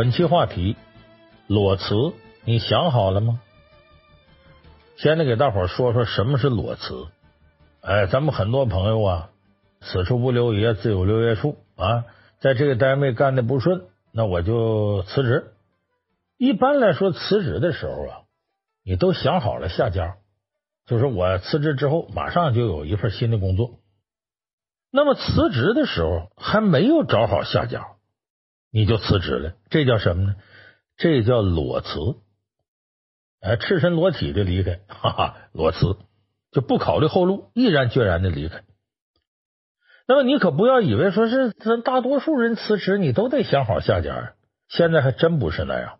本期话题：裸辞，你想好了吗？先得给大伙说说什么是裸辞。哎，咱们很多朋友啊，此处不留爷，自有留爷处啊，在这个单位干的不顺，那我就辞职。一般来说，辞职的时候啊，你都想好了下家，就是我辞职之后马上就有一份新的工作。那么辞职的时候还没有找好下家，你就辞职了，这叫什么呢？这叫裸辞。哎，赤身裸体的离开，哈哈，裸辞就不考虑后路，毅然决然的离开。那么你可不要以为说是咱大多数人辞职，你都得想好下家，现在还真不是那样。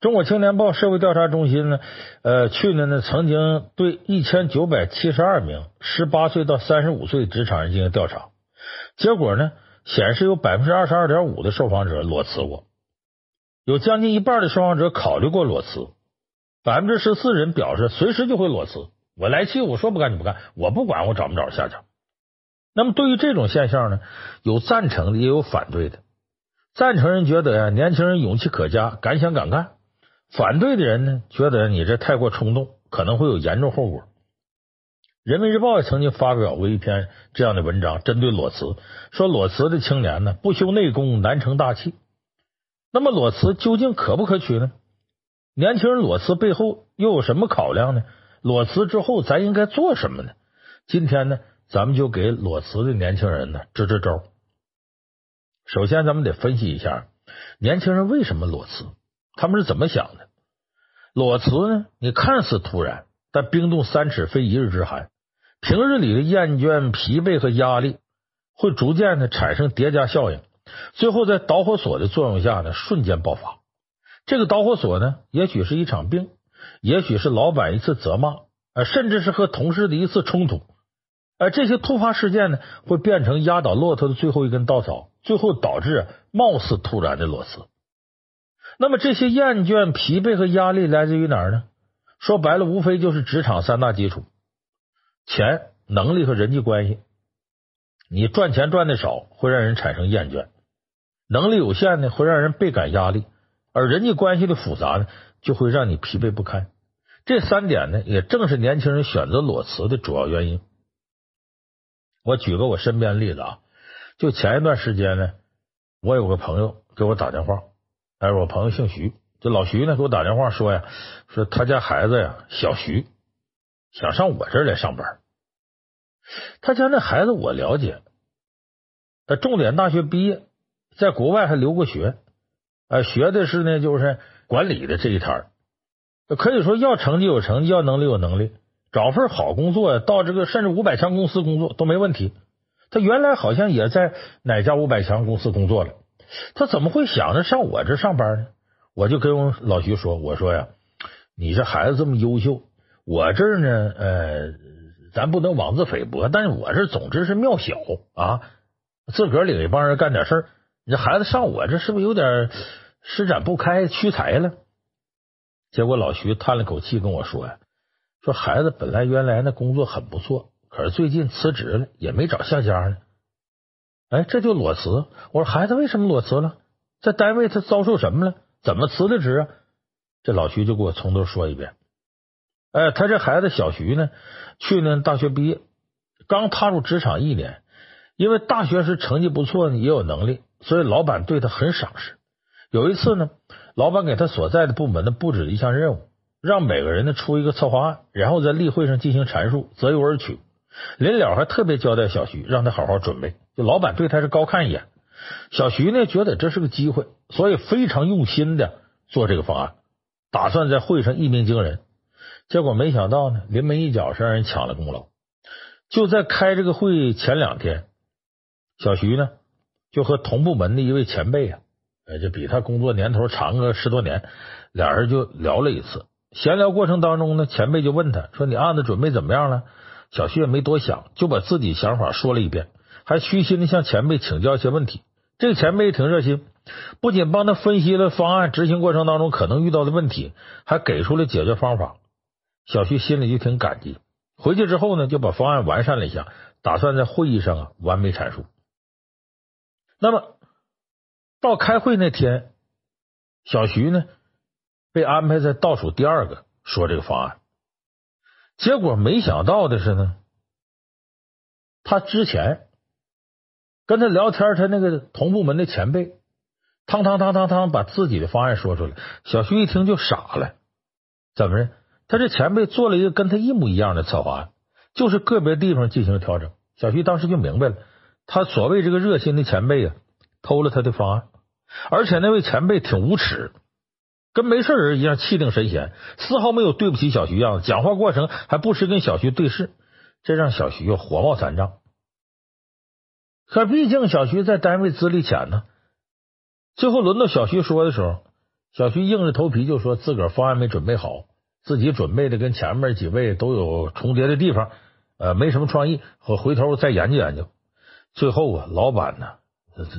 中国青年报社会调查中心呢，呃，去年呢曾经对一千九百七十二名十八岁到三十五岁职场人进行调查，结果呢显示有百分之二十二点五的受访者裸辞过，有将近一半的受访者考虑过裸辞，百分之十四人表示随时就会裸辞。我来气，我说不干就不干，我不管我找不找下家。那么对于这种现象呢，有赞成的也有反对的。赞成人觉得呀，年轻人勇气可嘉，敢想敢干。反对的人呢，觉得你这太过冲动，可能会有严重后果。人民日报也曾经发表过一篇这样的文章，针对裸辞，说裸辞的青年呢，不修内功，难成大器。那么裸辞究竟可不可取呢？年轻人裸辞背后又有什么考量呢？裸辞之后咱应该做什么呢？今天呢，咱们就给裸辞的年轻人呢支支招。首先，咱们得分析一下年轻人为什么裸辞。他们是怎么想的？裸辞呢？你看似突然，但冰冻三尺非一日之寒。平日里的厌倦、疲惫和压力会逐渐的产生叠加效应，最后在导火索的作用下呢，瞬间爆发。这个导火索呢，也许是一场病，也许是老板一次责骂，呃，甚至是和同事的一次冲突。而这些突发事件呢，会变成压倒骆驼的最后一根稻草，最后导致貌似突然的裸辞。那么这些厌倦、疲惫和压力来自于哪儿呢？说白了，无非就是职场三大基础：钱、能力和人际关系。你赚钱赚的少，会让人产生厌倦；能力有限呢，会让人倍感压力；而人际关系的复杂呢，就会让你疲惫不堪。这三点呢，也正是年轻人选择裸辞的主要原因。我举个我身边例子啊，就前一段时间呢，我有个朋友给我打电话。哎，我朋友姓徐，这老徐呢给我打电话说呀，说他家孩子呀小徐想上我这儿来上班。他家那孩子我了解，他重点大学毕业，在国外还留过学，啊，学的是呢就是管理的这一摊儿，可以说要成绩有成绩，要能力有能力，找份好工作，到这个甚至五百强公司工作都没问题。他原来好像也在哪家五百强公司工作了。他怎么会想着上我这上班呢？我就跟我老徐说：“我说呀，你这孩子这么优秀，我这儿呢，呃，咱不能妄自菲薄，但是我这总之是庙小啊，自个儿领一帮人干点事儿，你这孩子上我这是不是有点施展不开，屈才了？”结果老徐叹了口气跟我说呀：“说孩子本来原来那工作很不错，可是最近辞职了，也没找下家呢。”哎，这就裸辞。我说孩子为什么裸辞了？在单位他遭受什么了？怎么辞的职啊？这老徐就给我从头说一遍。哎，他这孩子小徐呢，去年大学毕业，刚踏入职场一年，因为大学时成绩不错呢，也有能力，所以老板对他很赏识。有一次呢，老板给他所在的部门呢布置了一项任务，让每个人呢出一个策划案，然后在例会上进行阐述，择优而取。临了还特别交代小徐，让他好好准备。就老板对他是高看一眼，小徐呢觉得这是个机会，所以非常用心的做这个方案，打算在会上一鸣惊人。结果没想到呢，临门一脚是让人抢了功劳。就在开这个会前两天，小徐呢就和同部门的一位前辈啊，呃，就比他工作年头长个十多年，俩人就聊了一次。闲聊过程当中呢，前辈就问他说：“你案子准备怎么样了？”小徐也没多想，就把自己想法说了一遍，还虚心的向前辈请教一些问题。这个前辈挺热心，不仅帮他分析了方案执行过程当中可能遇到的问题，还给出了解决方法。小徐心里就挺感激。回去之后呢，就把方案完善了一下，打算在会议上啊完美阐述。那么到开会那天，小徐呢被安排在倒数第二个说这个方案，结果没想到的是呢，他之前跟他聊天，他那个同部门的前辈，汤汤汤汤汤把自己的方案说出来，小徐一听就傻了，怎么着？他这前辈做了一个跟他一模一样的策划案，就是个别地方进行了调整。小徐当时就明白了，他所谓这个热心的前辈啊，偷了他的方案，而且那位前辈挺无耻，跟没事人一样，气定神闲，丝毫没有对不起小徐样子。讲话过程还不时跟小徐对视，这让小徐又火冒三丈。可毕竟小徐在单位资历浅呢，最后轮到小徐说的时候，小徐硬着头皮就说自个儿方案没准备好。自己准备的跟前面几位都有重叠的地方，呃，没什么创意，和回头再研究研究。最后啊，老板呢，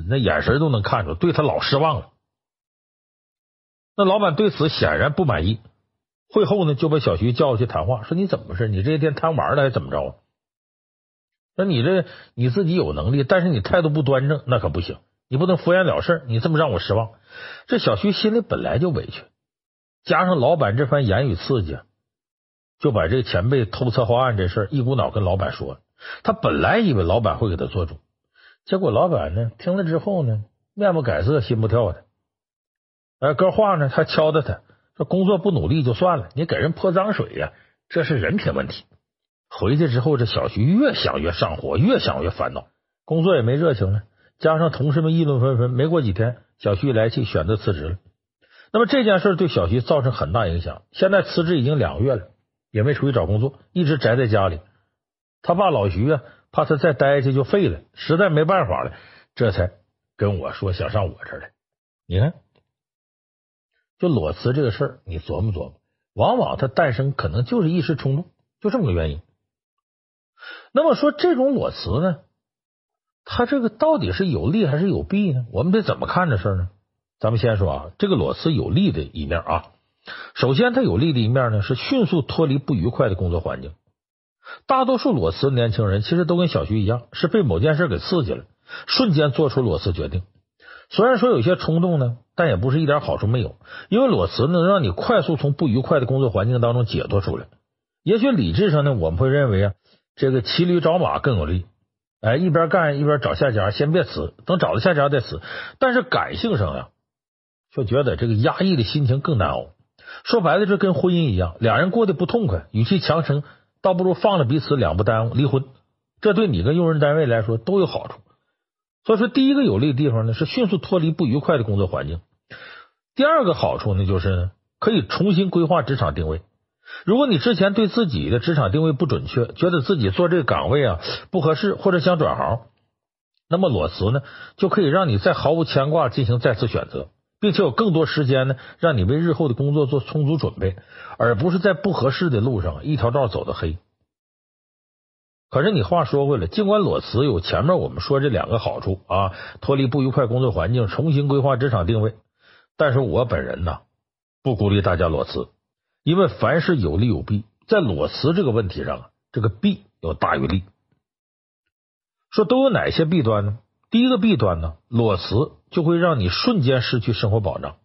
那眼神都能看出对他老失望了。那老板对此显然不满意。会后呢，就把小徐叫过去谈话，说：“你怎么回事？你这些天贪玩了还是怎么着啊？那你这你自己有能力，但是你态度不端正，那可不行。你不能敷衍了事，你这么让我失望。”这小徐心里本来就委屈。加上老板这番言语刺激，就把这个前辈偷策划案这事一股脑跟老板说了。他本来以为老板会给他做主，结果老板呢听了之后呢，面不改色心不跳的。哎，搁话呢，他敲打他说：“工作不努力就算了，你给人泼脏水呀，这是人品问题。”回去之后，这小徐越想越上火，越想越烦恼，工作也没热情了。加上同事们议论纷纷，没过几天，小徐来气，选择辞职了。那么这件事对小徐造成很大影响。现在辞职已经两个月了，也没出去找工作，一直宅在家里。他爸老徐啊，怕他再待下去就废了，实在没办法了，这才跟我说想上我这儿来。你看，就裸辞这个事儿，你琢磨琢磨，往往它诞生可能就是一时冲动，就这么个原因。那么说这种裸辞呢，它这个到底是有利还是有弊呢？我们得怎么看这事儿呢？咱们先说啊，这个裸辞有利的一面啊。首先，它有利的一面呢，是迅速脱离不愉快的工作环境。大多数裸辞的年轻人其实都跟小徐一样，是被某件事给刺激了，瞬间做出裸辞决定。虽然说有些冲动呢，但也不是一点好处没有，因为裸辞能让你快速从不愉快的工作环境当中解脱出来。也许理智上呢，我们会认为啊，这个骑驴找马更有利。哎，一边干一边找下家，先别辞，等找到下家再辞。但是感性上呀。就觉得这个压抑的心情更难熬。说白了，这跟婚姻一样，两人过得不痛快，与其强撑，倒不如放了彼此，两不耽误，离婚。这对你跟用人单位来说都有好处。所以说，第一个有利的地方呢，是迅速脱离不愉快的工作环境。第二个好处呢，就是，可以重新规划职场定位。如果你之前对自己的职场定位不准确，觉得自己做这个岗位啊不合适，或者想转行，那么裸辞呢，就可以让你在毫无牵挂进行再次选择。并且有更多时间呢，让你为日后的工作做充足准备，而不是在不合适的路上一条道走到黑。可是你话说回来，尽管裸辞有前面我们说这两个好处啊，脱离不愉快工作环境，重新规划职场定位，但是我本人呢，不鼓励大家裸辞，因为凡事有利有弊，在裸辞这个问题上，这个弊要大于利。说都有哪些弊端呢？第一个弊端呢，裸辞就会让你瞬间失去生活保障。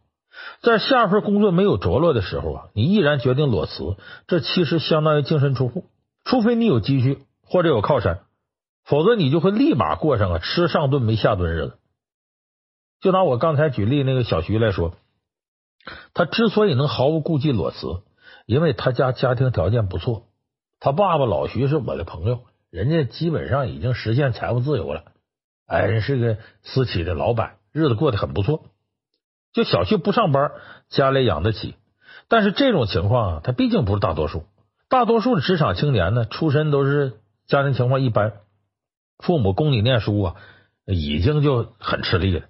在下份工作没有着落的时候啊，你毅然决定裸辞，这其实相当于净身出户。除非你有积蓄或者有靠山，否则你就会立马过上啊吃上顿没下顿日子。就拿我刚才举例那个小徐来说，他之所以能毫无顾忌裸辞，因为他家家庭条件不错，他爸爸老徐是我的朋友，人家基本上已经实现财务自由了。哎，人是个私企的老板，日子过得很不错。就小徐不上班，家里养得起。但是这种情况啊，他毕竟不是大多数。大多数的职场青年呢，出身都是家庭情况一般，父母供你念书啊，已经就很吃力了。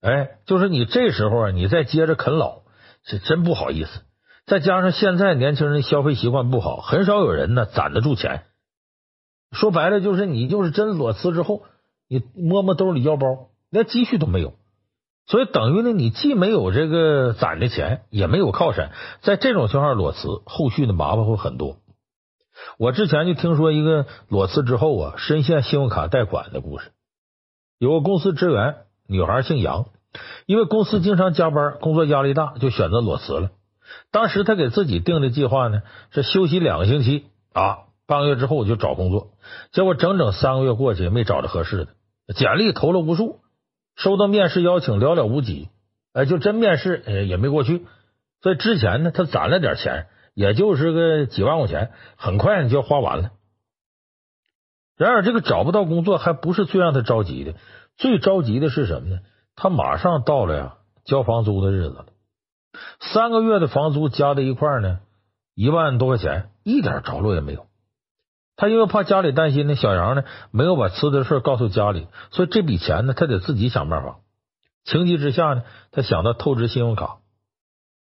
哎，就是你这时候啊，你再接着啃老，是真不好意思。再加上现在年轻人消费习惯不好，很少有人呢攒得住钱。说白了，就是你就是真裸辞之后。你摸摸兜里腰包，连积蓄都没有，所以等于呢，你既没有这个攒的钱，也没有靠山。在这种情况下裸辞，后续的麻烦会很多。我之前就听说一个裸辞之后啊，深陷信用卡贷款的故事。有个公司职员，女孩姓杨，因为公司经常加班，工作压力大，就选择裸辞了。当时他给自己定的计划呢，是休息两个星期啊，半个月之后我就找工作。结果整整三个月过去，没找着合适的，简历投了无数，收到面试邀请寥寥无几，哎，就真面试哎也没过去。所以之前呢，他攒了点钱，也就是个几万块钱，很快呢就要花完了。然而，这个找不到工作还不是最让他着急的，最着急的是什么呢？他马上到了呀，交房租的日子了。三个月的房租加在一块呢，一万多块钱，一点着落也没有。他因为怕家里担心呢，小杨呢没有把辞的事告诉家里，所以这笔钱呢，他得自己想办法。情急之下呢，他想到透支信用卡。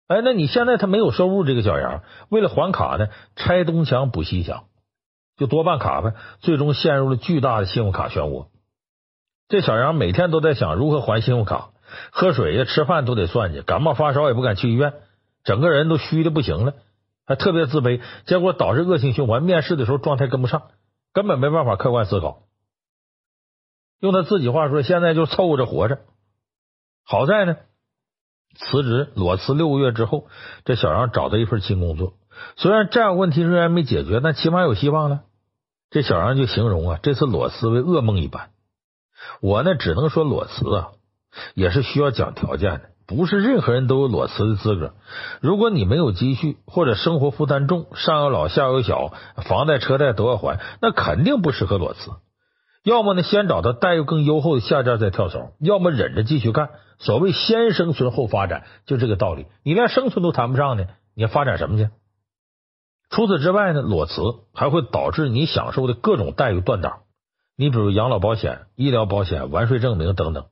哎，那你现在他没有收入，这个小杨为了还卡呢，拆东墙补西墙，就多办卡呗，最终陷入了巨大的信用卡漩涡。这小杨每天都在想如何还信用卡。喝水呀，吃饭都得算计，感冒发烧也不敢去医院，整个人都虚的不行了，还特别自卑，结果导致恶性循环。面试的时候状态跟不上，根本没办法客观思考。用他自己话说，现在就凑合着活着。好在呢，辞职裸辞六个月之后，这小杨找到一份新工作，虽然债务问题仍然没解决，但起码有希望了。这小杨就形容啊，这次裸辞为噩梦一般。我呢，只能说裸辞啊。也是需要讲条件的，不是任何人都有裸辞的资格。如果你没有积蓄，或者生活负担重，上有老下有小，房贷车贷都要还，那肯定不适合裸辞。要么呢，先找到待遇更优厚的下家再跳槽；要么忍着继续干。所谓先生存后发展，就这个道理。你连生存都谈不上呢，你发展什么去？除此之外呢，裸辞还会导致你享受的各种待遇断档。你比如养老保险、医疗保险、完税证明等等。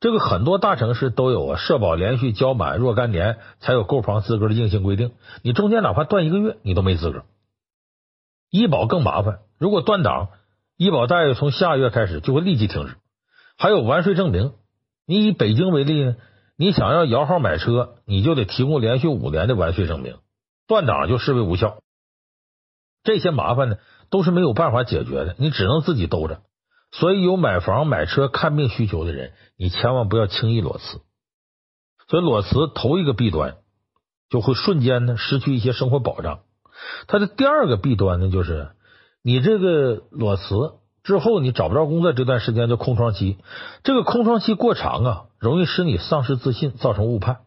这个很多大城市都有啊，社保连续交满若干年才有购房资格的硬性规定。你中间哪怕断一个月，你都没资格。医保更麻烦，如果断档，医保待遇从下月开始就会立即停止。还有完税证明，你以北京为例呢，你想要摇号买车，你就得提供连续五年的完税证明，断档就视为无效。这些麻烦呢，都是没有办法解决的，你只能自己兜着。所以，有买房、买车、看病需求的人，你千万不要轻易裸辞。所以，裸辞头一个弊端就会瞬间呢失去一些生活保障。它的第二个弊端呢，就是你这个裸辞之后，你找不着工作这段时间叫空窗期。这个空窗期过长啊，容易使你丧失自信，造成误判。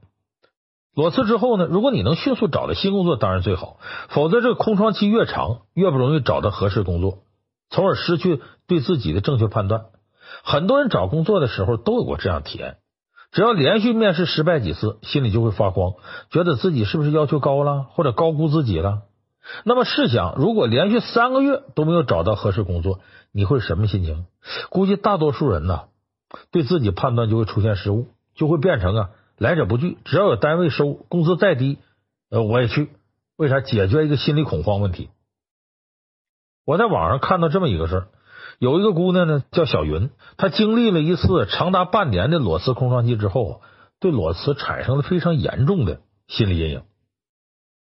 裸辞之后呢，如果你能迅速找到新工作，当然最好。否则，这个空窗期越长，越不容易找到合适工作。从而失去对自己的正确判断。很多人找工作的时候都有过这样体验：只要连续面试失败几次，心里就会发慌，觉得自己是不是要求高了，或者高估自己了。那么试想，如果连续三个月都没有找到合适工作，你会什么心情？估计大多数人呢，对自己判断就会出现失误，就会变成啊来者不拒。只要有单位收，工资再低，呃，我也去。为啥？解决一个心理恐慌问题。我在网上看到这么一个事儿，有一个姑娘呢叫小云，她经历了一次长达半年的裸辞空窗期之后，对裸辞产生了非常严重的心理阴影。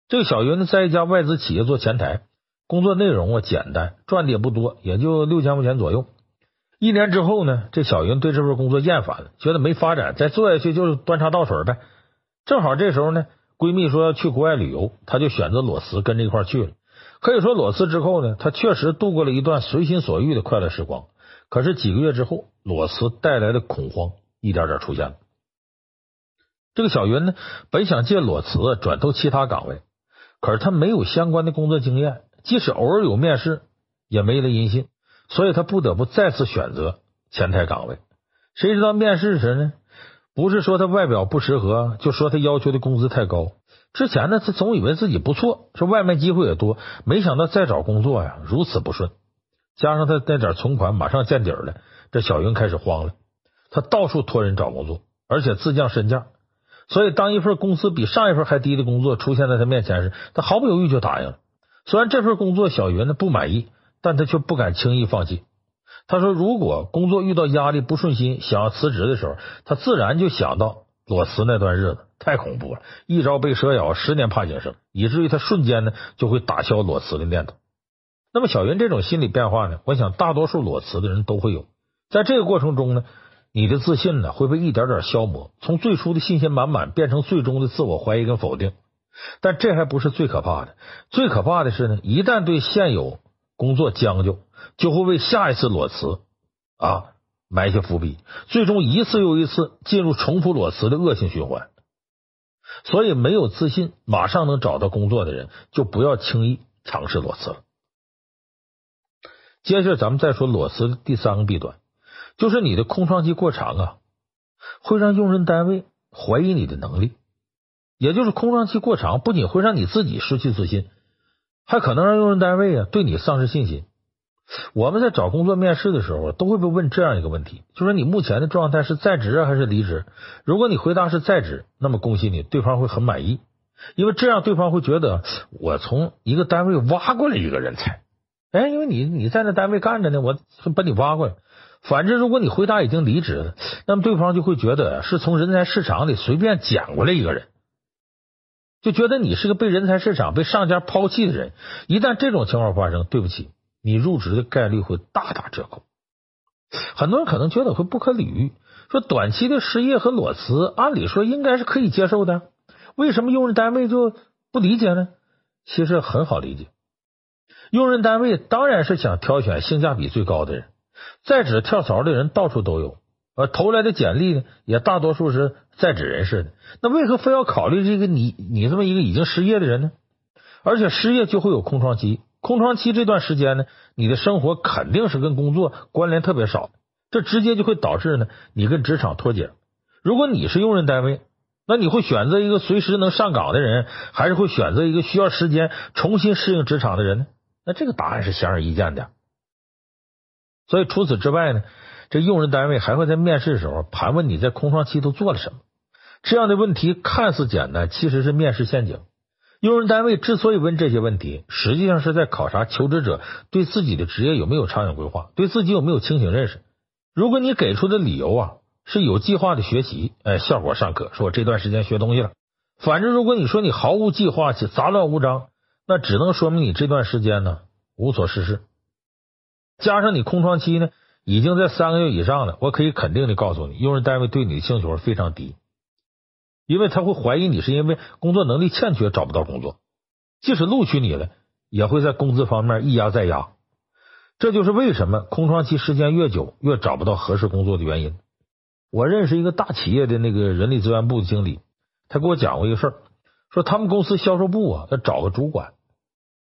这个小云呢在一家外资企业做前台，工作内容啊简单，赚的也不多，也就六千块钱左右。一年之后呢，这小云对这份工作厌烦了，觉得没发展，再做下去就是端茶倒水呗。正好这时候呢，闺蜜说要去国外旅游，她就选择裸辞跟着一块去了。可以说，裸辞之后呢，他确实度过了一段随心所欲的快乐时光。可是几个月之后，裸辞带来的恐慌一点点出现了。这个小云呢，本想借裸辞转投其他岗位，可是他没有相关的工作经验，即使偶尔有面试，也没了音信，所以他不得不再次选择前台岗位。谁知道面试时呢，不是说他外表不适合，就说他要求的工资太高。之前呢，他总以为自己不错，说外面机会也多，没想到再找工作呀如此不顺。加上他那点存款马上见底了，这小云开始慌了。他到处托人找工作，而且自降身价。所以，当一份工资比上一份还低的工作出现在他面前时，他毫不犹豫就答应了。虽然这份工作小云呢不满意，但他却不敢轻易放弃。他说，如果工作遇到压力不顺心，想要辞职的时候，他自然就想到裸辞那段日子。太恐怖了！一朝被蛇咬，十年怕井绳，以至于他瞬间呢就会打消裸辞的念头。那么小云这种心理变化呢，我想大多数裸辞的人都会有。在这个过程中呢，你的自信呢会被一点点消磨，从最初的信心满满变成最终的自我怀疑跟否定。但这还不是最可怕的，最可怕的是呢，一旦对现有工作将就，就会为下一次裸辞啊埋下伏笔，最终一次又一次进入重复裸辞的恶性循环。所以，没有自信马上能找到工作的人，就不要轻易尝试裸辞了。接着，咱们再说裸辞的第三个弊端，就是你的空窗期过长啊，会让用人单位怀疑你的能力。也就是空窗期过长，不仅会让你自己失去自信，还可能让用人单位啊对你丧失信心。我们在找工作面试的时候，都会被问这样一个问题，就说你目前的状态是在职还是离职？如果你回答是在职，那么恭喜你，对方会很满意，因为这样对方会觉得我从一个单位挖过来一个人才。哎，因为你你在那单位干着呢，我把你挖过来。反之，如果你回答已经离职了，那么对方就会觉得是从人才市场里随便捡过来一个人。就觉得你是个被人才市场、被上家抛弃的人，一旦这种情况发生，对不起，你入职的概率会大打折扣。很多人可能觉得会不可理喻，说短期的失业和裸辞，按理说应该是可以接受的，为什么用人单位就不理解呢？其实很好理解，用人单位当然是想挑选性价比最高的人，在职跳槽的人到处都有。呃，投来的简历呢，也大多数是在职人士的。那为何非要考虑这个你你这么一个已经失业的人呢？而且失业就会有空窗期，空窗期这段时间呢，你的生活肯定是跟工作关联特别少，这直接就会导致呢，你跟职场脱节。如果你是用人单位，那你会选择一个随时能上岗的人，还是会选择一个需要时间重新适应职场的人呢？那这个答案是显而易见的。所以除此之外呢？这用人单位还会在面试的时候盘问你在空窗期都做了什么，这样的问题看似简单，其实是面试陷阱。用人单位之所以问这些问题，实际上是在考察求职者对自己的职业有没有长远规划，对自己有没有清醒认识。如果你给出的理由啊是有计划的学习，哎，效果尚可，说我这段时间学东西了。反正如果你说你毫无计划且杂乱无章，那只能说明你这段时间呢无所事事，加上你空窗期呢。已经在三个月以上了，我可以肯定的告诉你，用人单位对你的兴趣非常低，因为他会怀疑你是因为工作能力欠缺找不到工作，即使录取你了，也会在工资方面一压再压。这就是为什么空窗期时间越久越找不到合适工作的原因。我认识一个大企业的那个人力资源部的经理，他给我讲过一个事儿，说他们公司销售部啊要找个主管，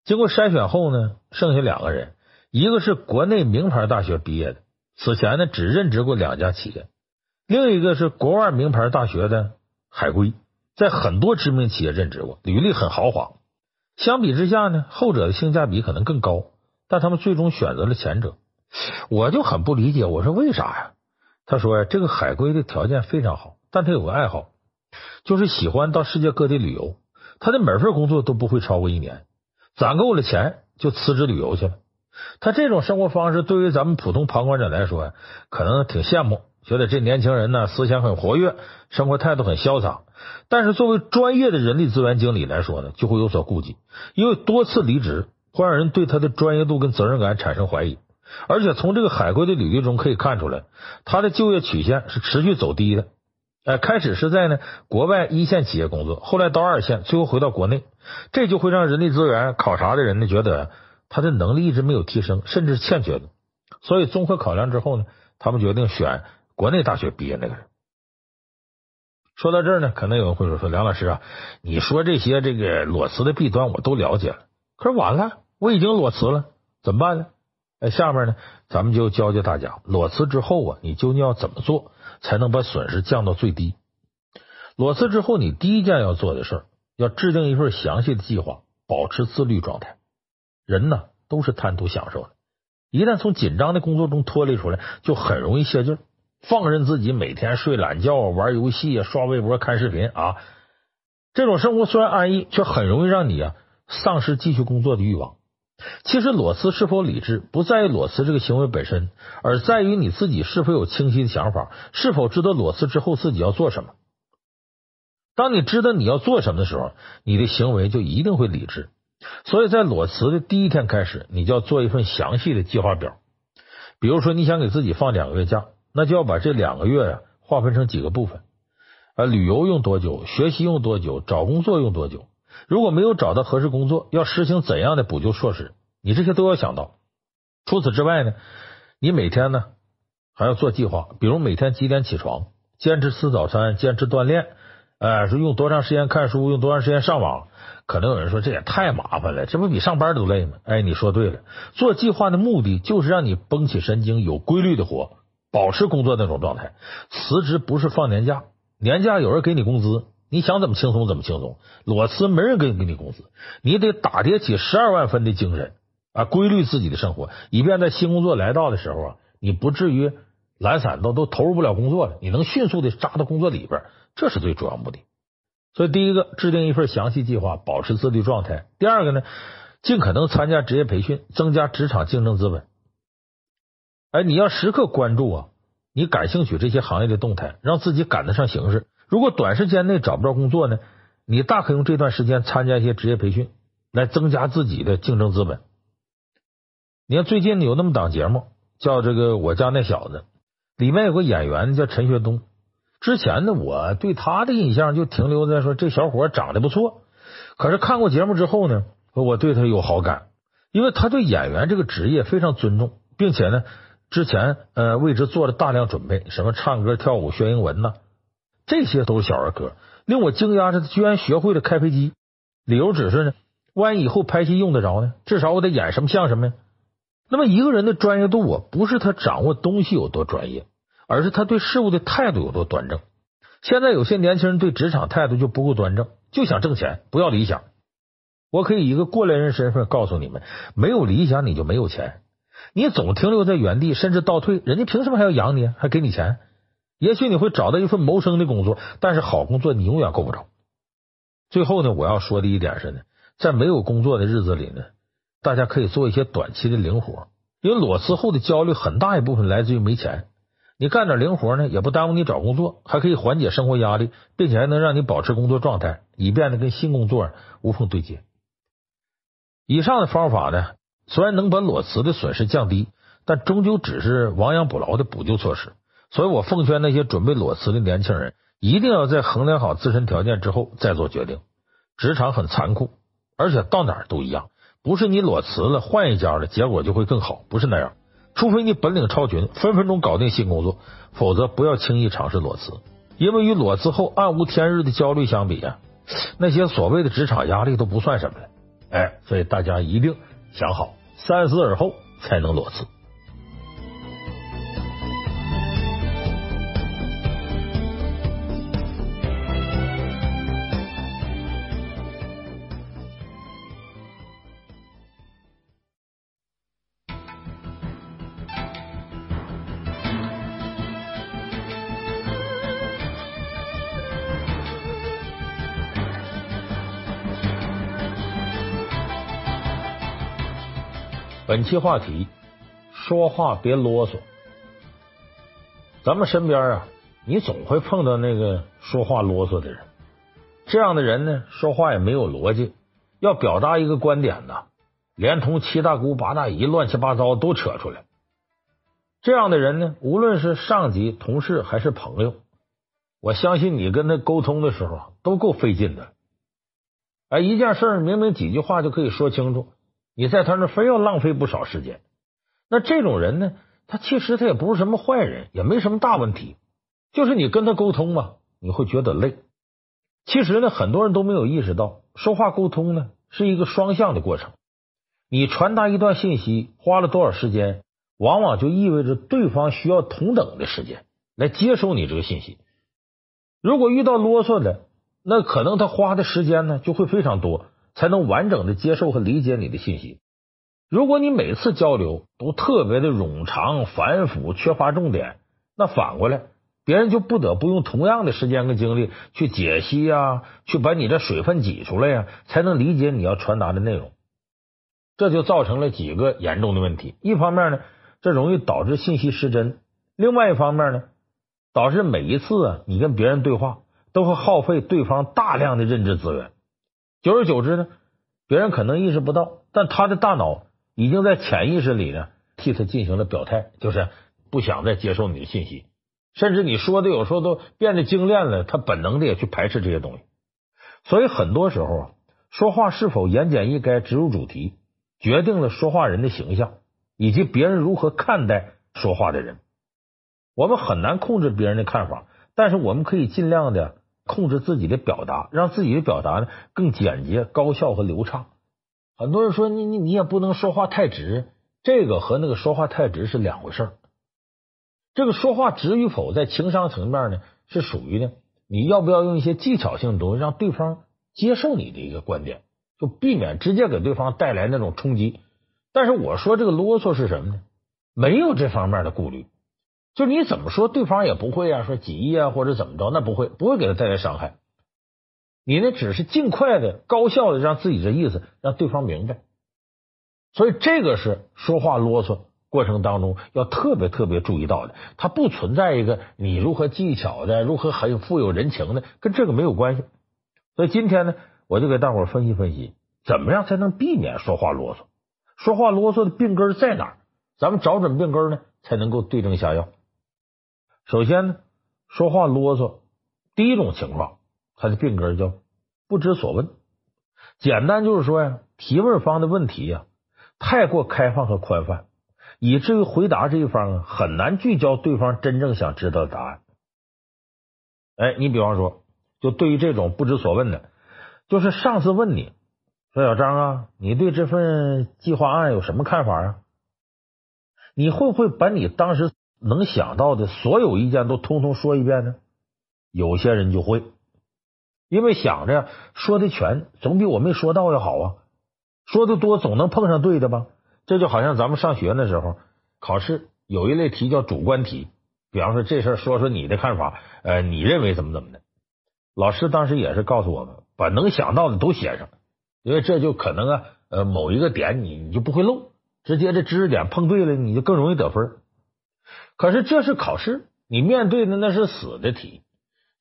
经过筛选后呢，剩下两个人，一个是国内名牌大学毕业的。此前呢，只任职过两家企业，另一个是国外名牌大学的海归，在很多知名企业任职过，履历很豪华。相比之下呢，后者的性价比可能更高，但他们最终选择了前者。我就很不理解，我说为啥呀？他说呀，这个海归的条件非常好，但他有个爱好，就是喜欢到世界各地旅游。他的每份工作都不会超过一年，攒够了钱就辞职旅游去了。他这种生活方式对于咱们普通旁观者来说，可能挺羡慕，觉得这年轻人呢思想很活跃，生活态度很潇洒。但是作为专业的人力资源经理来说呢，就会有所顾忌，因为多次离职会让人对他的专业度跟责任感产生怀疑。而且从这个海归的履历中可以看出来，他的就业曲线是持续走低的。哎，开始是在呢国外一线企业工作，后来到二线，最后回到国内，这就会让人力资源考察的人呢觉得。他的能力一直没有提升，甚至欠缺的，所以综合考量之后呢，他们决定选国内大学毕业那个人。说到这儿呢，可能有人会说：“说梁老师啊，你说这些这个裸辞的弊端我都了解了，可是完了，我已经裸辞了，怎么办呢？”哎，下面呢，咱们就教教大家，裸辞之后啊，你究竟要怎么做才能把损失降到最低？裸辞之后，你第一件要做的事儿，要制定一份详细的计划，保持自律状态。人呢都是贪图享受的，一旦从紧张的工作中脱离出来，就很容易泄劲儿，放任自己每天睡懒觉、玩游戏、刷微博、看视频啊。这种生活虽然安逸，却很容易让你啊丧失继续工作的欲望。其实裸辞是否理智，不在于裸辞这个行为本身，而在于你自己是否有清晰的想法，是否知道裸辞之后自己要做什么。当你知道你要做什么的时候，你的行为就一定会理智。所以在裸辞的第一天开始，你就要做一份详细的计划表。比如说，你想给自己放两个月假，那就要把这两个月呀划分成几个部分啊，旅游用多久，学习用多久，找工作用多久。如果没有找到合适工作，要实行怎样的补救措施？你这些都要想到。除此之外呢，你每天呢还要做计划，比如每天几点起床，坚持吃早餐，坚持锻炼，哎，说用多长时间看书，用多长时间上网。可能有人说这也太麻烦了，这不比上班都累吗？哎，你说对了，做计划的目的就是让你绷起神经，有规律的活，保持工作那种状态。辞职不是放年假，年假有人给你工资。你想怎么轻松怎么轻松，裸辞没人给你给你工资，你得打叠起十二万分的精神啊，规律自己的生活，以便在新工作来到的时候啊，你不至于懒散到都投入不了工作了，你能迅速的扎到工作里边，这是最主要目的。所以，第一个制定一份详细计划，保持自律状态；第二个呢，尽可能参加职业培训，增加职场竞争资本。哎，你要时刻关注啊，你感兴趣这些行业的动态，让自己赶得上形势。如果短时间内找不着工作呢，你大可用这段时间参加一些职业培训，来增加自己的竞争资本。你看最近有那么档节目，叫这个《我家那小子》，里面有个演员叫陈学冬。之前呢，我对他的印象就停留在说这小伙长得不错。可是看过节目之后呢，我对他有好感，因为他对演员这个职业非常尊重，并且呢，之前呃为之做了大量准备，什么唱歌、跳舞、学英文呐。这些都是小儿科，令我惊讶是，他居然学会了开飞机。理由只是呢，万一以后拍戏用得着呢？至少我得演什么像什么呀。那么一个人的专业度啊，不是他掌握东西有多专业，而是他对事物的态度有多端正。现在有些年轻人对职场态度就不够端正，就想挣钱，不要理想。我可以以一个过来人身份告诉你们：没有理想，你就没有钱。你总停留在原地，甚至倒退，人家凭什么还要养你，还给你钱？也许你会找到一份谋生的工作，但是好工作你永远够不着。最后呢，我要说的一点是呢，在没有工作的日子里呢，大家可以做一些短期的零活，因为裸辞后的焦虑很大一部分来自于没钱。你干点零活呢，也不耽误你找工作，还可以缓解生活压力，并且还能让你保持工作状态，以便呢跟新工作无缝对接。以上的方法呢，虽然能把裸辞的损失降低，但终究只是亡羊补牢的补救措施。所以我奉劝那些准备裸辞的年轻人，一定要在衡量好自身条件之后再做决定。职场很残酷，而且到哪儿都一样，不是你裸辞了换一家了，结果就会更好，不是那样。除非你本领超群，分分钟搞定新工作，否则不要轻易尝试裸辞。因为与裸辞后暗无天日的焦虑相比啊，那些所谓的职场压力都不算什么了。哎，所以大家一定想好，三思而后才能裸辞。本期话题：说话别啰嗦。咱们身边啊，你总会碰到那个说话啰嗦的人。这样的人呢，说话也没有逻辑，要表达一个观点呢，连同七大姑八大姨乱七八糟都扯出来。这样的人呢，无论是上级、同事还是朋友，我相信你跟他沟通的时候都够费劲的。哎，一件事明明几句话就可以说清楚。你在他那非要浪费不少时间，那这种人呢，他其实他也不是什么坏人，也没什么大问题，就是你跟他沟通嘛，你会觉得累。其实呢，很多人都没有意识到，说话沟通呢是一个双向的过程。你传达一段信息花了多少时间，往往就意味着对方需要同等的时间来接收你这个信息。如果遇到啰嗦的，那可能他花的时间呢就会非常多。才能完整的接受和理解你的信息。如果你每次交流都特别的冗长、繁复、缺乏重点，那反过来，别人就不得不用同样的时间跟精力去解析呀，去把你这水分挤出来呀，才能理解你要传达的内容。这就造成了几个严重的问题。一方面呢，这容易导致信息失真；另外一方面呢，导致每一次啊，你跟别人对话都会耗费对方大量的认知资源。久而久之呢，别人可能意识不到，但他的大脑已经在潜意识里呢替他进行了表态，就是不想再接受你的信息，甚至你说的有时候都变得精炼了，他本能的也去排斥这些东西。所以很多时候啊，说话是否言简意赅、直入主题，决定了说话人的形象以及别人如何看待说话的人。我们很难控制别人的看法，但是我们可以尽量的控制自己的表达，让自己的表达呢更简洁、高效和流畅。很多人说你你你也不能说话太直，这个和那个说话太直是两回事儿。这个说话直与否，在情商层面呢，是属于呢，你要不要用一些技巧性的东西让对方接受你的一个观点，就避免直接给对方带来那种冲击。但是我说这个啰嗦是什么呢？没有这方面的顾虑。就你怎么说，对方也不会啊，说急呀或者怎么着，那不会，不会给他带来伤害。你呢，只是尽快的、高效的让自己的意思让对方明白。所以这个是说话啰嗦过程当中要特别特别注意到的。它不存在一个你如何技巧的、如何很富有人情的，跟这个没有关系。所以今天呢，我就给大伙分析分析，怎么样才能避免说话啰嗦？说话啰嗦的病根在哪儿？咱们找准病根呢，才能够对症下药。首先呢，说话啰嗦，第一种情况，他的病根叫不知所问。简单就是说呀，提问方的问题呀，太过开放和宽泛，以至于回答这一方啊，很难聚焦对方真正想知道的答案。哎，你比方说，就对于这种不知所问的，就是上司问你说：“小张啊，你对这份计划案有什么看法啊？”你会不会把你当时能想到的所有意见都通通说一遍呢？有些人就会，因为想着说的全总比我没说到要好啊，说的多总能碰上对的吧？这就好像咱们上学那时候考试有一类题叫主观题，比方说这事儿说说你的看法，呃，你认为怎么怎么的？老师当时也是告诉我们，把能想到的都写上，因为这就可能啊，呃，某一个点你你就不会漏，直接这知识点碰对了，你就更容易得分。可是这是考试，你面对的那是死的题。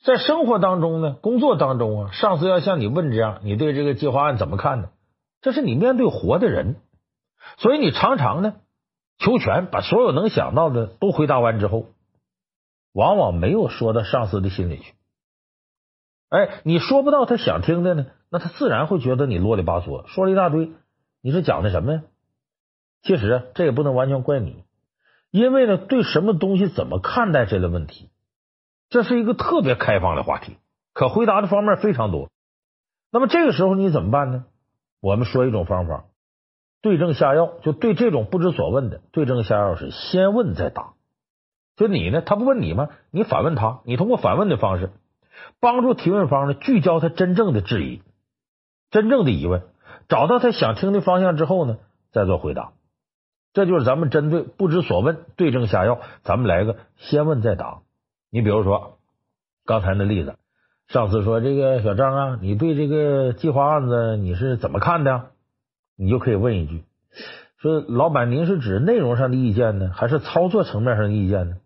在生活当中呢，工作当中啊，上司要像你问这样，你对这个计划案怎么看呢？这是你面对活的人，所以你常常呢求全，把所有能想到的都回答完之后，往往没有说到上司的心里去。哎，你说不到他想听的呢，那他自然会觉得你啰里吧嗦，说了一大堆，你是讲的什么呀？其实这也不能完全怪你。因为呢，对什么东西怎么看待这类问题，这是一个特别开放的话题，可回答的方面非常多。那么这个时候你怎么办呢？我们说一种方法，对症下药，就对这种不知所问的，对症下药是先问再答。就你呢，他不问你吗？你反问他，你通过反问的方式，帮助提问方呢聚焦他真正的质疑、真正的疑问，找到他想听的方向之后呢，再做回答。这就是咱们针对不知所问对症下药，咱们来个先问再答。你比如说刚才那例子，上司说：“这个小张啊，你对这个计划案子你是怎么看的？”你就可以问一句：“说老板，您是指内容上的意见呢，还是操作层面上的意见呢？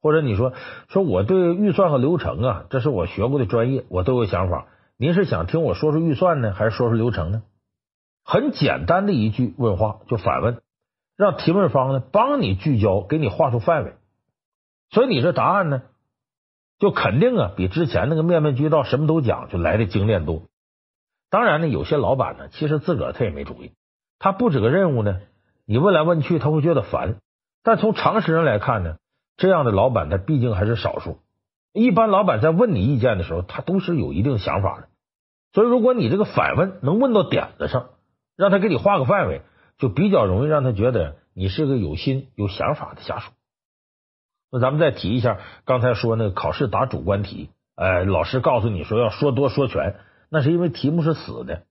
或者你说说我对预算和流程啊，这是我学过的专业，我都有想法。您是想听我说说预算呢，还是说说流程呢？”很简单的一句问话就反问。让提问方呢帮你聚焦，给你画出范围，所以你这答案呢就肯定啊比之前那个面面俱到什么都讲就来的精炼多。当然呢，有些老板呢其实自个儿他也没主意，他布置个任务呢，你问来问去他会觉得烦。但从常识上来看呢，这样的老板他毕竟还是少数。一般老板在问你意见的时候，他都是有一定想法的。所以如果你这个反问能问到点子上，让他给你画个范围。就比较容易让他觉得你是个有心有想法的下属。那咱们再提一下刚才说那个考试答主观题，哎，老师告诉你说要说多说全，那是因为题目是死的，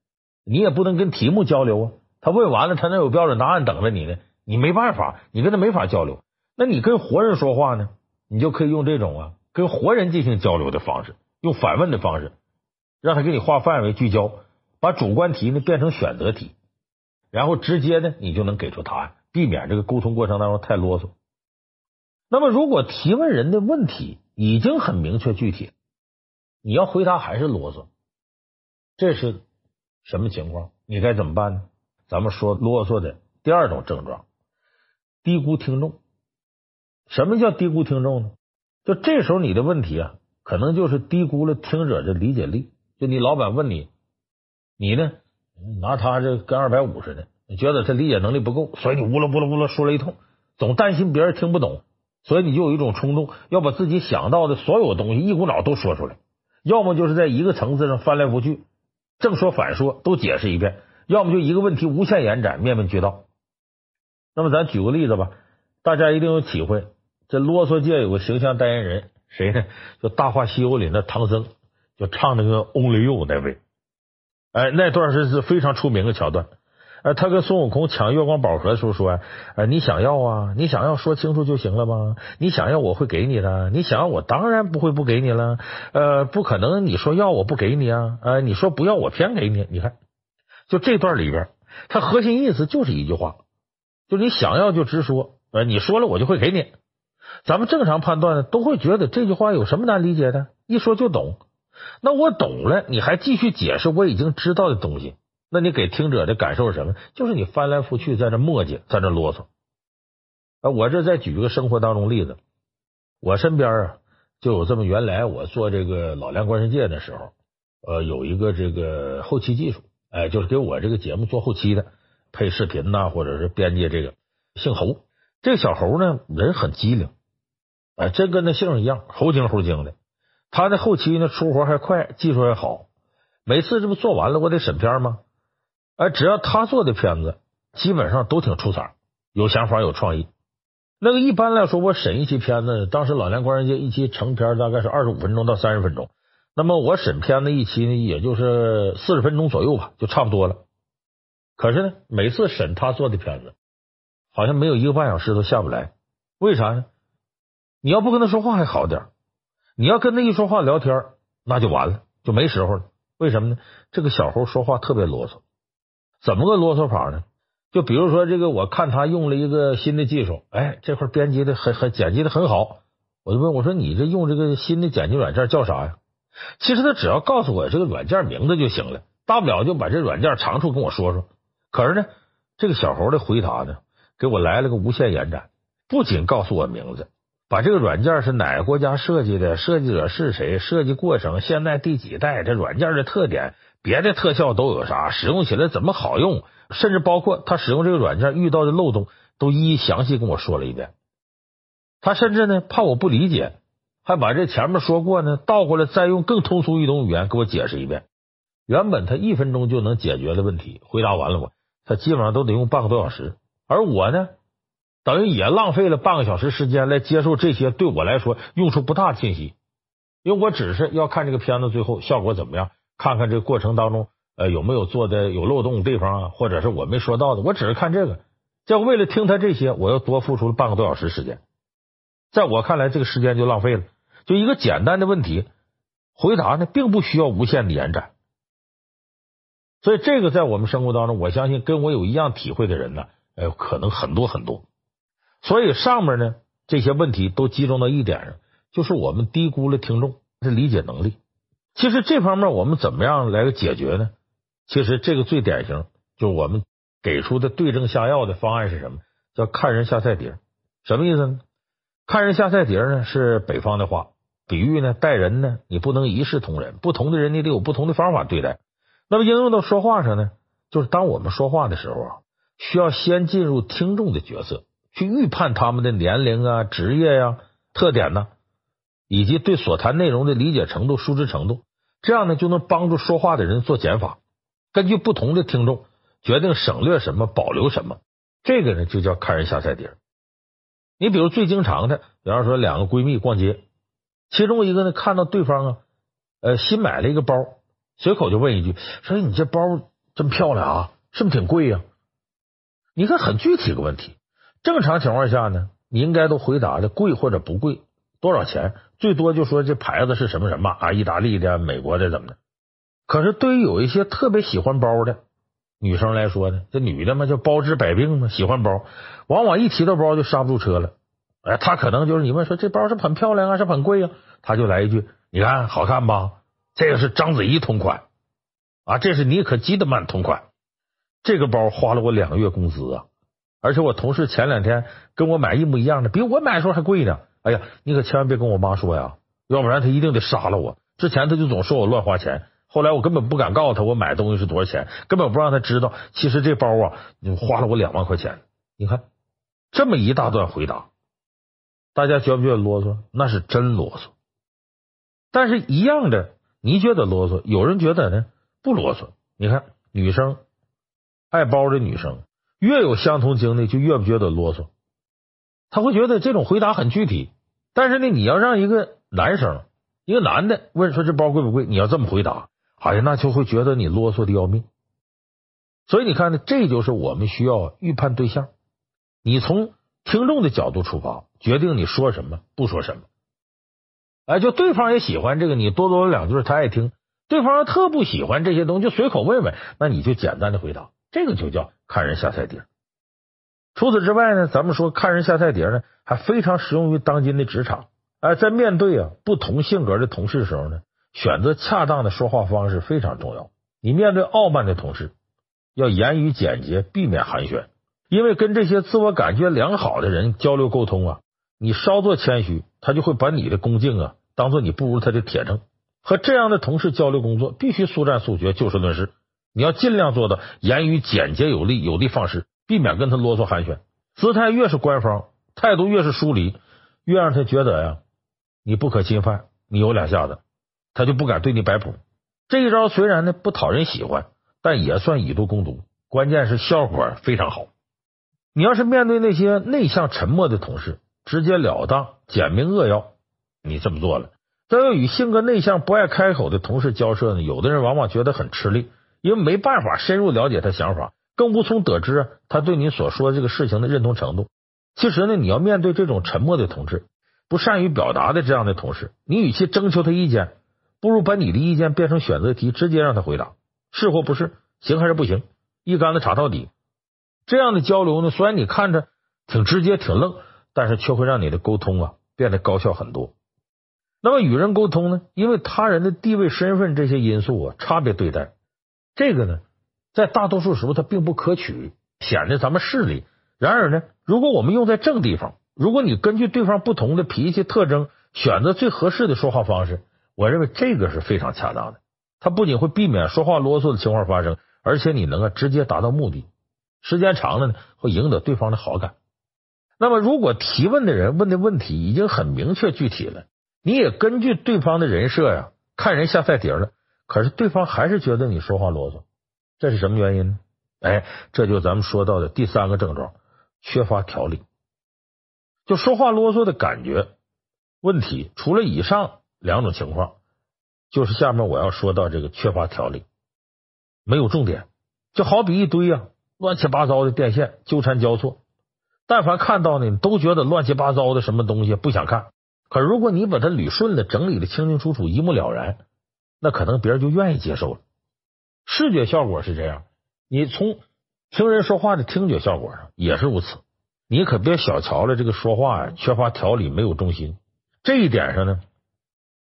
你也不能跟题目交流啊。他问完了，他那有标准答案等着你呢，你没办法，你跟他没法交流。那你跟活人说话呢，你就可以用这种啊跟活人进行交流的方式，用反问的方式，让他给你画范围聚焦，把主观题呢变成选择题。然后直接呢，你就能给出答案，避免这个沟通过程当中太啰嗦。那么，如果提问人的问题已经很明确具体，你要回答还是啰嗦，这是什么情况？你该怎么办呢？咱们说啰嗦的第二种症状：低估听众。什么叫低估听众呢？就这时候你的问题啊，可能就是低估了听者的理解力。就你老板问你，你呢拿他这跟二百五似的，你觉得他理解能力不够，所以你呜啦呜啦呜啦说了一通，总担心别人听不懂，所以你就有一种冲动，要把自己想到的所有东西一股脑都说出来，要么就是在一个层次上翻来覆去，正说反说都解释一遍，要么就一个问题无限延展，面面俱到。那么咱举个例子吧，大家一定有体会。这啰嗦界有个形象代言人，谁呢？就《大话西游》里的唐僧，就唱那个 Only You 那位。哎，那段是是非常出名的桥段。呃，他跟孙悟空抢月光宝盒的时候说：“哎，你想要啊？你想要说清楚就行了吗？你想要我会给你的，你想要我当然不会不给你了。呃，不可能，你说要我不给你啊？呃，你说不要我偏给你。你看，就这段里边，它核心意思就是一句话，就你想要就直说，呃，你说了我就会给你。”咱们正常判断呢，都会觉得这句话有什么难理解的？一说就懂。那我懂了，你还继续解释我已经知道的东西，那你给听者的感受是什么？就是你翻来覆去在这磨叽，在这啰嗦。啊，我这再举一个生活当中例子，我身边啊就有这么，原来我做这个老梁观世界的时候，呃，有一个这个后期技术，哎，就是给我这个节目做后期的，配视频呐，或者是编辑这个，姓侯。这个小侯呢，人很机灵。哎，真跟那姓一样，猴精猴精的。他那后期呢，出活还快，技术还好。每次这不做完了，我得审片吗？哎，只要他做的片子，基本上都挺出彩，有想法，有创意。那个一般来说，我审一期片子，当时老梁观人界一期成片大概是二十五分钟到三十分钟。那么我审片子一期呢，也就是四十分钟左右吧，就差不多了。可是呢，每次审他做的片子，好像没有一个半小时都下不来。为啥呢？你要不跟他说话还好点，你要跟他一说话聊天，那就完了，就没时候了。为什么呢？这个小猴说话特别啰嗦，怎么个啰嗦法呢？就比如说这个，我看他用了一个新的技术，哎，这块编辑的很很剪辑的很好，我就问我说：“你这用这个新的剪辑软件叫啥呀？”其实他只要告诉我这个软件名字就行了，大不了就把这软件长处跟我说说。可是呢，这个小猴的回答呢，给我来了个无限延展，不仅告诉我名字。把这个软件是哪个国家设计的？设计者是谁？设计过程？现在第几代？这软件的特点？别的特效都有啥？使用起来怎么好用？甚至包括他使用这个软件遇到的漏洞，都一一详细跟我说了一遍。他甚至呢，怕我不理解，还把这前面说过呢，倒过来再用更通俗易懂语言给我解释一遍。原本他一分钟就能解决的问题，回答完了我，他基本上都得用半个多小时。而我呢？等于也浪费了半个小时时间来接受这些对我来说用处不大的信息，因为我只是要看这个片子最后效果怎么样，看看这个过程当中呃有没有做的有漏洞的地方啊，或者是我没说到的，我只是看这个。结果为了听他这些，我又多付出了半个多小时时间，在我看来，这个时间就浪费了。就一个简单的问题回答呢，并不需要无限的延展，所以这个在我们生活当中，我相信跟我有一样体会的人呢，呃，可能很多很多。所以上面呢，这些问题都集中到一点上，就是我们低估了听众的理解能力。其实这方面我们怎么样来个解决呢？其实这个最典型就是我们给出的对症下药的方案是什么？叫看人下菜碟。什么意思呢？看人下菜碟呢是北方的话，比喻呢待人呢你不能一视同仁，不同的人你得有不同的方法对待。那么应用到说话上呢，就是当我们说话的时候啊，需要先进入听众的角色。去预判他们的年龄啊、职业呀、特点呢，以及对所谈内容的理解程度、熟知程度，这样呢就能帮助说话的人做减法，根据不同的听众决定省略什么、保留什么。这个呢就叫看人下菜碟。你比如最经常的，比方说两个闺蜜逛街，其中一个呢看到对方啊，呃新买了一个包，随口就问一句：“说你这包真漂亮啊，是不是挺贵呀？”你看很具体个问题。正常情况下呢，你应该都回答的贵或者不贵，多少钱？最多就说这牌子是什么什么啊，意大利的、美国的怎么的？可是对于有一些特别喜欢包的女生来说呢，这女的嘛叫包治百病嘛，喜欢包，往往一提到包就刹不住车了。哎，她可能就是你问说这包是很漂亮啊，是很贵啊，她就来一句：你看好看吧？这个是章子怡同款啊，这是妮可基德曼同款，这个包花了我两个月工资啊。而且我同事前两天跟我买一模一样的，比我买的时候还贵呢。哎呀，你可千万别跟我妈说呀，要不然她一定得杀了我。之前她就总说我乱花钱，后来我根本不敢告诉她我买东西是多少钱，根本不让她知道，其实这包啊，花了我两万块钱。你看这么一大段回答，大家觉不觉得啰嗦？那是真啰嗦。但是一样的，你觉得啰嗦，有人觉得呢不啰嗦。你看女生爱包的女生，越有相同经历，就越不觉得啰嗦。他会觉得这种回答很具体。但是呢，你要让一个男生，一个男的问说这包贵不贵，你要这么回答，哎呀，那就会觉得你啰嗦的要命。所以你看呢，这就是我们需要预判对象。你从听众的角度出发，决定你说什么，不说什么。哎，就对方也喜欢这个，你多说两句他爱听；对方要特不喜欢这些东西，就随口问问，那你就简单的回答，这个就叫看人下菜碟。除此之外呢，咱们说看人下菜碟呢，还非常适用于当今的职场。哎，在面对啊不同性格的同事时候呢，选择恰当的说话方式非常重要。你面对傲慢的同事，要言语简洁，避免寒暄，因为跟这些自我感觉良好的人交流沟通啊，你稍作谦虚，他就会把你的恭敬啊当做你不如他的铁证。和这样的同事交流工作，必须速战速决，就事论事。你要尽量做到言语简洁有力，有的放矢。避免跟他啰嗦寒暄，姿态越是官方，态度越是疏离，越让他觉得呀，你不可侵犯，你有两下子，他就不敢对你摆谱。这一招虽然呢不讨人喜欢，但也算以毒攻毒，关键是效果非常好。你要是面对那些内向沉默的同事，直截了当、简明扼要，你这么做了；再要与性格内向、不爱开口的同事交涉呢，有的人往往觉得很吃力，因为没办法深入了解他想法。更无从得知他对你所说这个事情的认同程度。其实呢，你要面对这种沉默的同志，不善于表达的这样的同事，你与其征求他意见，不如把你的意见变成选择题，直接让他回答是或不是，行还是不行，一竿子插到底。这样的交流呢，虽然你看着挺直接、挺愣，但是却会让你的沟通啊变得高效很多。那么与人沟通呢，因为他人的地位、身份这些因素啊，差别对待，这个呢。在大多数时候，它并不可取，显得咱们势利。然而呢，如果我们用在正地方，如果你根据对方不同的脾气特征，选择最合适的说话方式，我认为这个是非常恰当的。它不仅会避免说话啰嗦的情况发生，而且你能够直接达到目的，时间长了呢，会赢得对方的好感。那么，如果提问的人问的问题已经很明确具体了，你也根据对方的人设呀，看人下菜碟了，可是对方还是觉得你说话啰嗦。这是什么原因呢？哎，这就咱们说到的第三个症状，缺乏条理。就说话啰嗦的感觉问题，除了以上两种情况，就是下面我要说到这个缺乏条理，没有重点，就好比一堆啊乱七八糟的电线纠缠交错，但凡看到呢，都觉得乱七八糟的什么东西不想看。可如果你把它捋顺了，整理的清清楚楚，一目了然，那可能别人就愿意接受了。视觉效果是这样，你从听人说话的听觉效果上也是如此。你可别小瞧了这个说话呀，缺乏条理，没有中心。这一点上呢，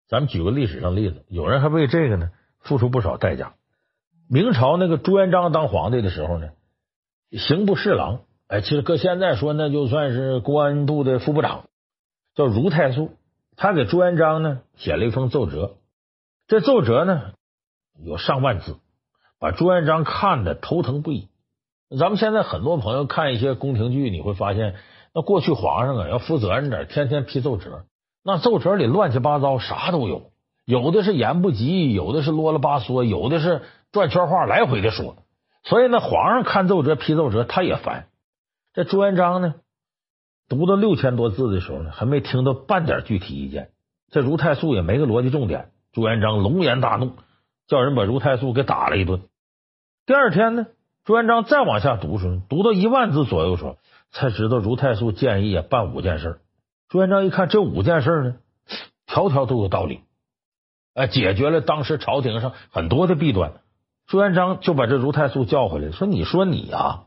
咱们举个历史上例子，有人还为这个呢付出不少代价。明朝那个朱元璋当皇帝的时候呢，刑部侍郎，哎，其实搁现在说，那就算是公安部的副部长，叫如太素。他给朱元璋呢写了一封奏折，这奏折呢有上万字。把朱元璋看得头疼不已。咱们现在很多朋友看一些宫廷剧，你会发现，那过去皇上啊要负责任点，天天批奏折，那奏折里乱七八糟，啥都有，有的是言不及，有的是啰啰吧嗦，有的是转圈话来回的说。所以呢，皇上看奏折、批奏折，他也烦。这朱元璋呢，读到六千多字的时候呢，还没听到半点具体意见。这如太素也没个逻辑重点。朱元璋龙颜大怒。叫人把如太素给打了一顿。第二天呢，朱元璋再往下读书，读到一万字左右时候，才知道如太素建议啊办五件事。朱元璋一看这五件事呢，条条都有道理，哎，解决了当时朝廷上很多的弊端。朱元璋就把这如太素叫回来，说：“你说你啊，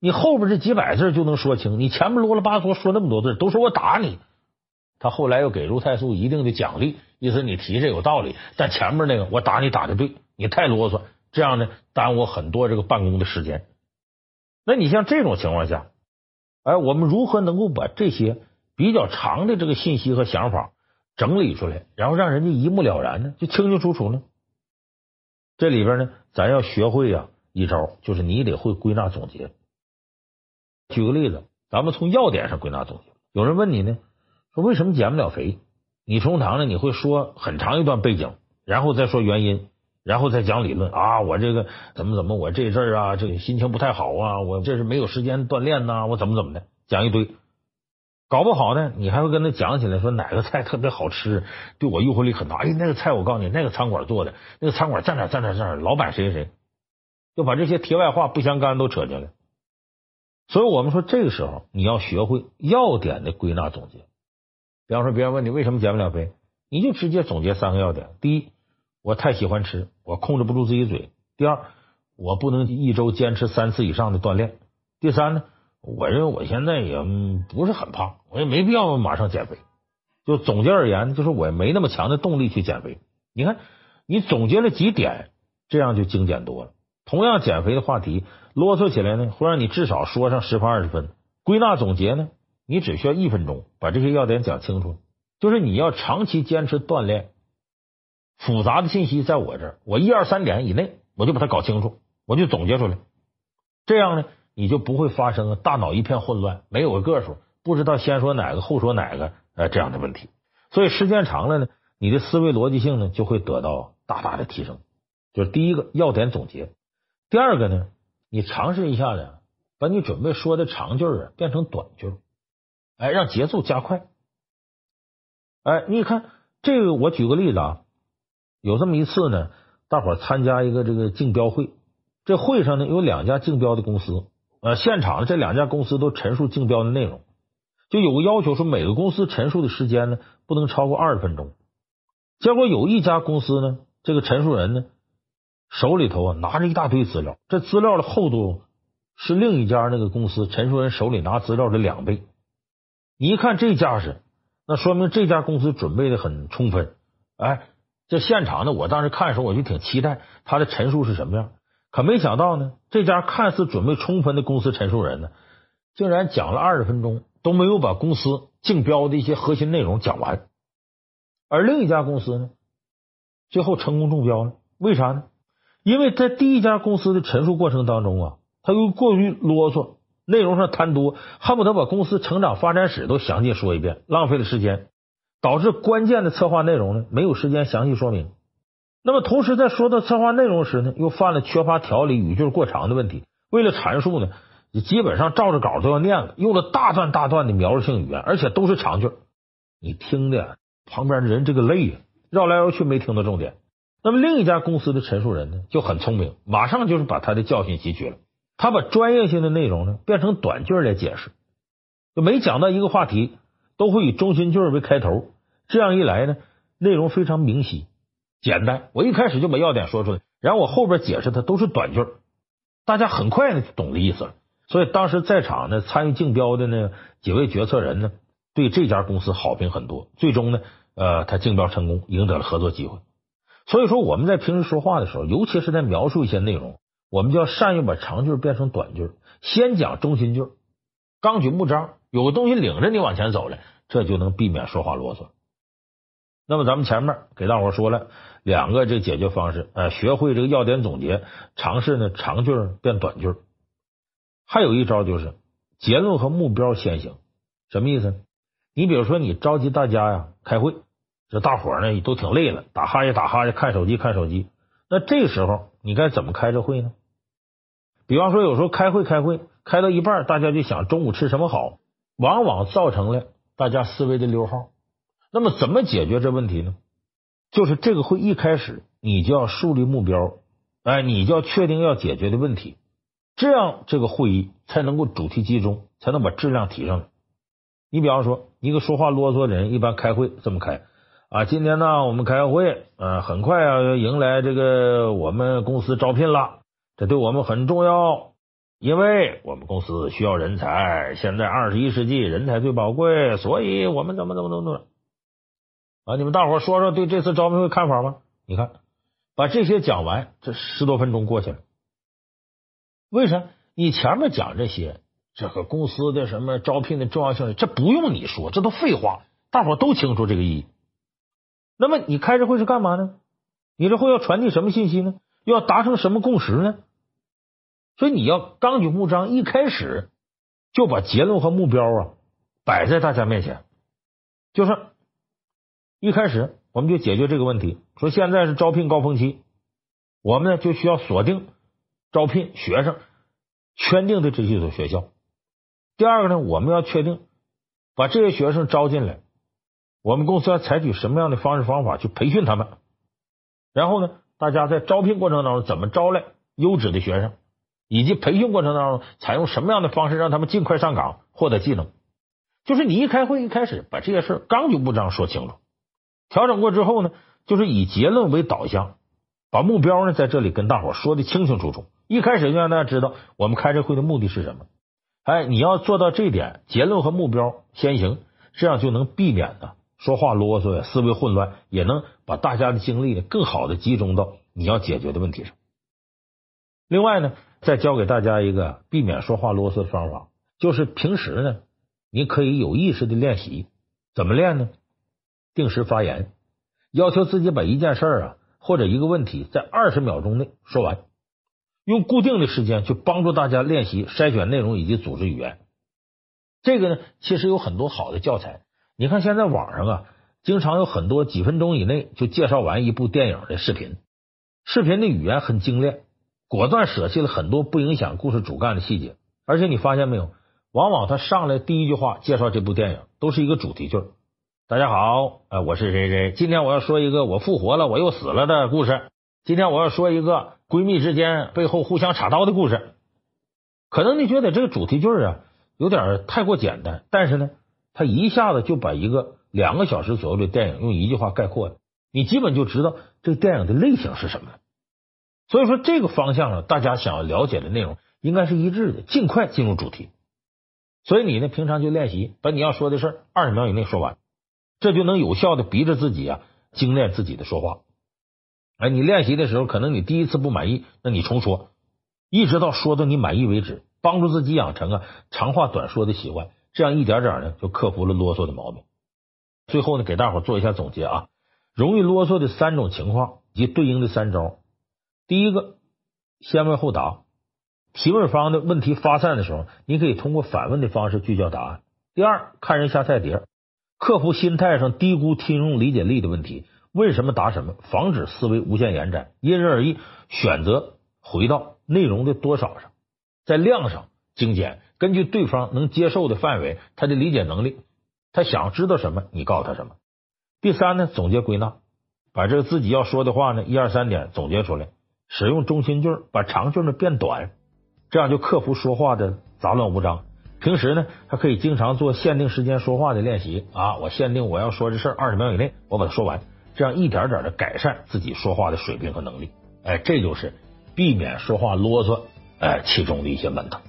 你后边这几百字就能说清，你前面啰啰吧嗦说那么多字，都说我打你。”他后来又给如太素一定的奖励，意思你提这有道理，但前面那个我打你打的对，你太啰嗦，这样呢耽误很多这个办公的时间。那你像这种情况下，哎，我们如何能够把这些比较长的这个信息和想法整理出来，然后让人家一目了然呢？就清清楚楚呢？这里边呢，咱要学会呀一招，就是你得会归纳总结。举个例子，咱们从要点上归纳总结。有人问你呢，说为什么减不了肥？你通常呢，你会说很长一段背景，然后再说原因，然后再讲理论啊。我这个怎么怎么，我这阵儿啊，这个心情不太好啊，我这是没有时间锻炼呐，我怎么怎么的，讲一堆。搞不好呢，你还会跟他讲起来，说哪个菜特别好吃，对我诱惑力很大。哎，那个菜我告诉你，那个餐馆做的，那个餐馆在哪在哪在哪，老板谁谁谁，就把这些题外话不相干都扯进来。所以我们说，这个时候你要学会要点的归纳总结。比方说，别人问你为什么减不了肥，你就直接总结三个要点：第一，我太喜欢吃，我控制不住自己嘴；第二，我不能一周坚持三次以上的锻炼；第三呢？我认为我现在也不是很胖，我也没必要马上减肥。就总结而言，就是我也没那么强的动力去减肥。你看，你总结了几点，这样就精简多了。同样减肥的话题，啰嗦起来呢，会让你至少说上十分二十分。归纳总结呢，你只需要一分钟把这些要点讲清楚。就是你要长期坚持锻炼，复杂的信息在我这儿，我一二三点以内，我就把它搞清楚，我就总结出来。这样呢。你就不会发生大脑一片混乱，没有个个数，不知道先说哪个后说哪个呃这样的问题。所以时间长了呢，你的思维逻辑性呢就会得到大大的提升。就是第一个要点总结，第二个呢，你尝试一下子把你准备说的长句啊变成短句，哎，让节奏加快。哎，你看这个，我举个例子啊，有这么一次呢，大伙参加一个这个竞标会，这会上呢有两家竞标的公司。呃，现场这两家公司都陈述竞标的内容，就有个要求说，每个公司陈述的时间呢不能超过二十分钟。结果有一家公司呢，这个陈述人呢手里头啊拿着一大堆资料，这资料的厚度是另一家那个公司陈述人手里拿资料的两倍。一看这架势，那说明这家公司准备的很充分。哎，这现场呢，我当时看的时候我就挺期待他的陈述是什么样。可没想到呢，这家看似准备充分的公司陈述人呢，竟然讲了二十分钟都没有把公司竞标的一些核心内容讲完。而另一家公司呢，最后成功中标了。为啥呢？因为在第一家公司的陈述过程当中啊，他又过于啰嗦，内容上贪多，恨不得把公司成长发展史都详细说一遍，浪费了时间，导致关键的策划内容呢没有时间详细说明。那么，同时在说到策划内容时呢，又犯了缺乏条理、语句过长的问题。为了阐述呢，你基本上照着稿都要念了，用了大段大段的描述性语言，而且都是长句。你听的旁边的人这个累呀，绕来绕去没听到重点。那么另一家公司的陈述人呢，就很聪明，马上就是把他的教训吸取了。他把专业性的内容呢变成短句来解释，就每讲到一个话题，都会以中心句为开头。这样一来呢，内容非常明晰。简单，我一开始就把要点说出来，然后我后边解释它都是短句，大家很快呢就懂的意思了。所以当时在场呢，参与竞标的呢几位决策人呢，对这家公司好评很多。最终呢，呃，他竞标成功，赢得了合作机会。所以说我们在平时说话的时候，尤其是在描述一些内容，我们就要善于把长句变成短句，先讲中心句，纲举目张，有个东西领着你往前走了，这就能避免说话啰嗦。那么咱们前面给大伙说了两个这解决方式，呃，学会这个要点总结，尝试呢长句变短句。还有一招就是结论和目标先行，什么意思？你比如说你召集大家呀开会，这大伙呢都挺累了，打哈欠打哈欠，看手机看手机。那这时候你该怎么开这会呢？比方说有时候开会开会开到一半，大家就想中午吃什么好，往往造成了大家思维的溜号。那么怎么解决这问题呢？就是这个会一开始你就要树立目标，哎，你就要确定要解决的问题，这样这个会议才能够主题集中，才能把质量提上来。你比方说，一个说话啰嗦的人，一般开会这么开啊，今天呢我们开会，啊，很快啊要迎来这个我们公司招聘了，这对我们很重要，因为我们公司需要人才，现在二十一世纪人才最宝贵，所以我们怎么怎么怎么。啊！你们大伙说说对这次招聘会看法吗？你看，把这些讲完，这十多分钟过去了。为啥？你前面讲这些，这个公司的什么招聘的重要性，这不用你说，这都废话，大伙都清楚这个意义。那么你开这会是干嘛呢？你这会要传递什么信息呢？要达成什么共识呢？所以你要纲举目张，一开始就把结论和目标啊摆在大家面前，就是一开始我们就解决这个问题。说现在是招聘高峰期，我们呢就需要锁定招聘学生圈定的这几所学校。第二个呢，我们要确定把这些学生招进来，我们公司要采取什么样的方式方法去培训他们。然后呢，大家在招聘过程当中怎么招来优质的学生，以及培训过程当中采用什么样的方式让他们尽快上岗获得技能。就是你一开会一开始把这些事纲举目张说清楚，调整过之后呢，就是以结论为导向，把目标呢在这里跟大伙说的清清楚楚。一开始就让大家知道我们开这会的目的是什么。哎，你要做到这点，结论和目标先行，这样就能避免呢说话啰嗦呀、思维混乱，也能把大家的精力呢更好的集中到你要解决的问题上。另外呢，再教给大家一个避免说话啰嗦的方法，就是平时呢，你可以有意识的练习，怎么练呢？定时发言。要求自己把一件事儿啊，或者一个问题，在二十秒钟内说完，用固定的时间去帮助大家练习筛选内容以及组织语言。这个呢，其实有很多好的教材。你看现在网上啊，经常有很多几分钟以内就介绍完一部电影的视频，视频的语言很精炼，果断舍弃了很多不影响故事主干的细节。而且你发现没有，往往他上来第一句话介绍这部电影，都是一个主题句。大家好，呃，我是谁谁。今天我要说一个我复活了，我又死了的故事。今天我要说一个闺蜜之间背后互相插刀的故事。可能你觉得这个主题句啊有点太过简单，但是呢，他一下子就把一个两个小时左右的电影用一句话概括了，你基本就知道这个电影的类型是什么。所以说这个方向呢，大家想要了解的内容应该是一致的，尽快进入主题。所以你呢，平常就练习把你要说的事二十秒以内说完。这就能有效的逼着自己啊，精炼自己的说话。哎，你练习的时候，可能你第一次不满意，那你重说，一直到说到你满意为止，帮助自己养成啊长话短说的习惯。这样一点点呢，就克服了啰嗦的毛病。最后呢，给大伙做一下总结啊，容易啰嗦的三种情况及对应的三招。第一个，先问后答，提问方的问题发散的时候，你可以通过反问的方式聚焦答案。第二，看人下菜碟。克服心态上低估听众理解力的问题，问什么答什么，防止思维无限延展，因人而异，选择回到内容的多少上，在量上精简，根据对方能接受的范围，他的理解能力，他想知道什么，你告诉他什么。第三呢，总结归纳，把这个自己要说的话呢，一二三点总结出来，使用中心句，把长句呢变短，这样就克服说话的杂乱无章。平时呢，还可以经常做限定时间说话的练习啊！我限定我要说这事儿二十秒以内，我把它说完，这样一点点的改善自己说话的水平和能力。哎，这就是避免说话啰嗦，哎，其中的一些门道。